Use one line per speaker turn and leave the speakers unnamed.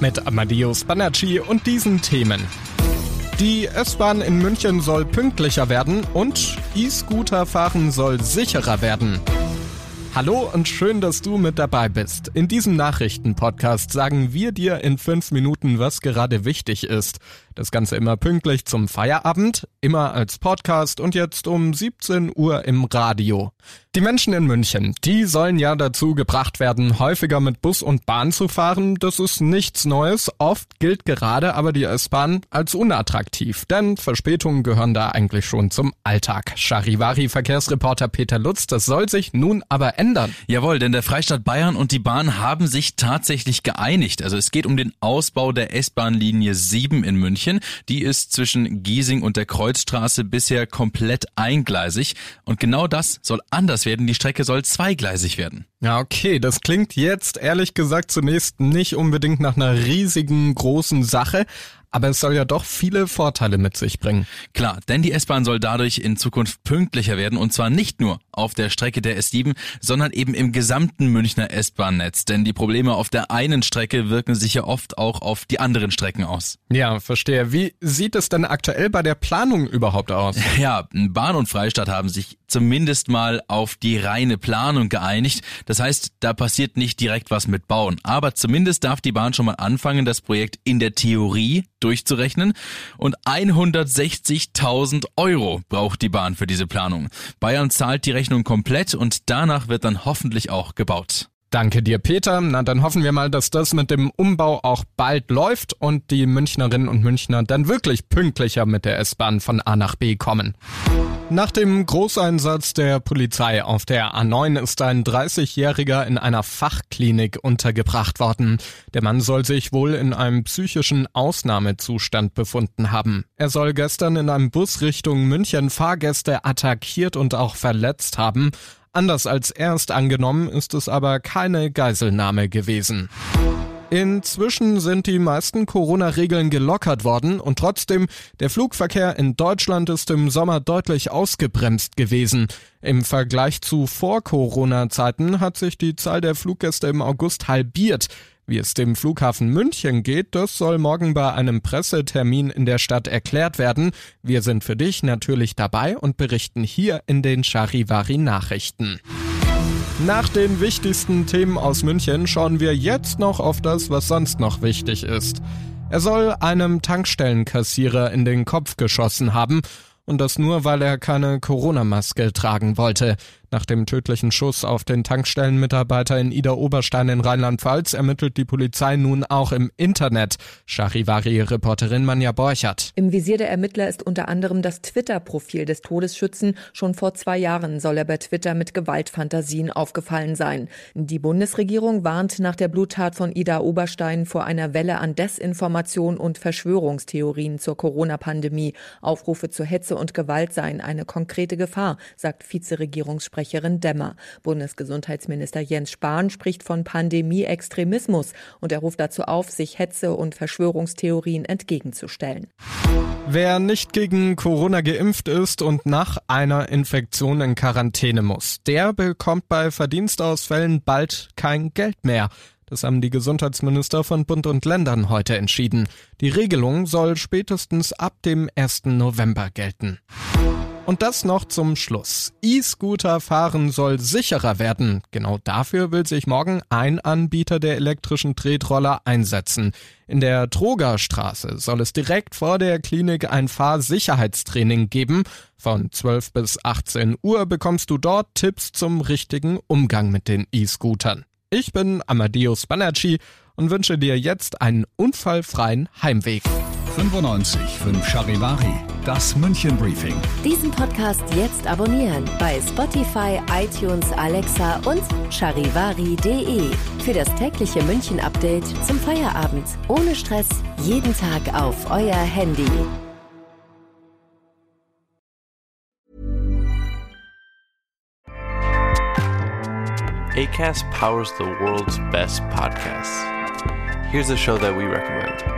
Mit Amadeus Banacci und diesen Themen. Die S-Bahn in München soll pünktlicher werden und E-Scooter fahren soll sicherer werden. Hallo und schön, dass du mit dabei bist. In diesem Nachrichtenpodcast sagen wir dir in fünf Minuten, was gerade wichtig ist. Das Ganze immer pünktlich zum Feierabend, immer als Podcast und jetzt um 17 Uhr im Radio. Die Menschen in München, die sollen ja dazu gebracht werden, häufiger mit Bus und Bahn zu fahren. Das ist nichts Neues. Oft gilt gerade aber die S-Bahn als unattraktiv, denn Verspätungen gehören da eigentlich schon zum Alltag. Charivari-Verkehrsreporter Peter Lutz, das soll sich nun aber ändern.
Jawohl, denn der Freistaat Bayern und die Bahn haben sich tatsächlich geeinigt. Also es geht um den Ausbau der S-Bahn-Linie 7 in München. München. Die ist zwischen Giesing und der Kreuzstraße bisher komplett eingleisig. Und genau das soll anders werden. Die Strecke soll zweigleisig werden.
Ja, okay, das klingt jetzt ehrlich gesagt zunächst nicht unbedingt nach einer riesigen großen Sache, aber es soll ja doch viele Vorteile mit sich bringen.
Klar, denn die S-Bahn soll dadurch in Zukunft pünktlicher werden und zwar nicht nur auf der Strecke der S7, sondern eben im gesamten Münchner S-Bahn-Netz. Denn die Probleme auf der einen Strecke wirken sich ja oft auch auf die anderen Strecken aus.
Ja, verstehe. Wie sieht es denn aktuell bei der Planung überhaupt aus?
Ja, Bahn und Freistaat haben sich zumindest mal auf die reine Planung geeinigt. Das heißt, da passiert nicht direkt was mit Bauen. Aber zumindest darf die Bahn schon mal anfangen, das Projekt in der Theorie durchzurechnen. Und 160.000 Euro braucht die Bahn für diese Planung. Bayern zahlt die Rechnung komplett und danach wird dann hoffentlich auch gebaut.
Danke dir, Peter. Na, dann hoffen wir mal, dass das mit dem Umbau auch bald läuft und die Münchnerinnen und Münchner dann wirklich pünktlicher mit der S-Bahn von A nach B kommen. Nach dem Großeinsatz der Polizei auf der A9 ist ein 30-Jähriger in einer Fachklinik untergebracht worden. Der Mann soll sich wohl in einem psychischen Ausnahmezustand befunden haben. Er soll gestern in einem Bus Richtung München Fahrgäste attackiert und auch verletzt haben. Anders als erst angenommen ist es aber keine Geiselnahme gewesen. Inzwischen sind die meisten Corona-Regeln gelockert worden und trotzdem, der Flugverkehr in Deutschland ist im Sommer deutlich ausgebremst gewesen. Im Vergleich zu Vor-Corona-Zeiten hat sich die Zahl der Fluggäste im August halbiert. Wie es dem Flughafen München geht, das soll morgen bei einem Pressetermin in der Stadt erklärt werden. Wir sind für dich natürlich dabei und berichten hier in den Charivari Nachrichten. Nach den wichtigsten Themen aus München schauen wir jetzt noch auf das, was sonst noch wichtig ist. Er soll einem Tankstellenkassierer in den Kopf geschossen haben und das nur, weil er keine Corona-Maske tragen wollte. Nach dem tödlichen Schuss auf den Tankstellenmitarbeiter in Ida Oberstein in Rheinland-Pfalz ermittelt die Polizei nun auch im Internet. Charivari-Reporterin Manja Borchert.
Im Visier der Ermittler ist unter anderem das Twitter-Profil des Todesschützen. Schon vor zwei Jahren soll er bei Twitter mit Gewaltfantasien aufgefallen sein. Die Bundesregierung warnt nach der Bluttat von Ida Oberstein vor einer Welle an Desinformation und Verschwörungstheorien zur Corona-Pandemie. Aufrufe zur Hetze und Gewalt seien eine konkrete Gefahr, sagt Vizeregierungssprecher Sprecherin Demmer. Bundesgesundheitsminister Jens Spahn spricht von Pandemie-Extremismus und er ruft dazu auf, sich Hetze und Verschwörungstheorien entgegenzustellen.
Wer nicht gegen Corona geimpft ist und nach einer Infektion in Quarantäne muss, der bekommt bei Verdienstausfällen bald kein Geld mehr. Das haben die Gesundheitsminister von Bund und Ländern heute entschieden. Die Regelung soll spätestens ab dem 1. November gelten. Und das noch zum Schluss. E-Scooter fahren soll sicherer werden. Genau dafür will sich morgen ein Anbieter der elektrischen Tretroller einsetzen. In der Trogerstraße soll es direkt vor der Klinik ein Fahrsicherheitstraining geben. Von 12 bis 18 Uhr bekommst du dort Tipps zum richtigen Umgang mit den E-Scootern. Ich bin Amadeus Banacci und wünsche dir jetzt einen unfallfreien Heimweg.
95 5 Charivari, das München Briefing.
Diesen Podcast jetzt abonnieren bei Spotify, iTunes, Alexa und charivari.de. Für das tägliche München Update zum Feierabend. Ohne Stress, jeden Tag auf euer Handy.
ACAST powers the world's best podcasts. Here's a show that we recommend.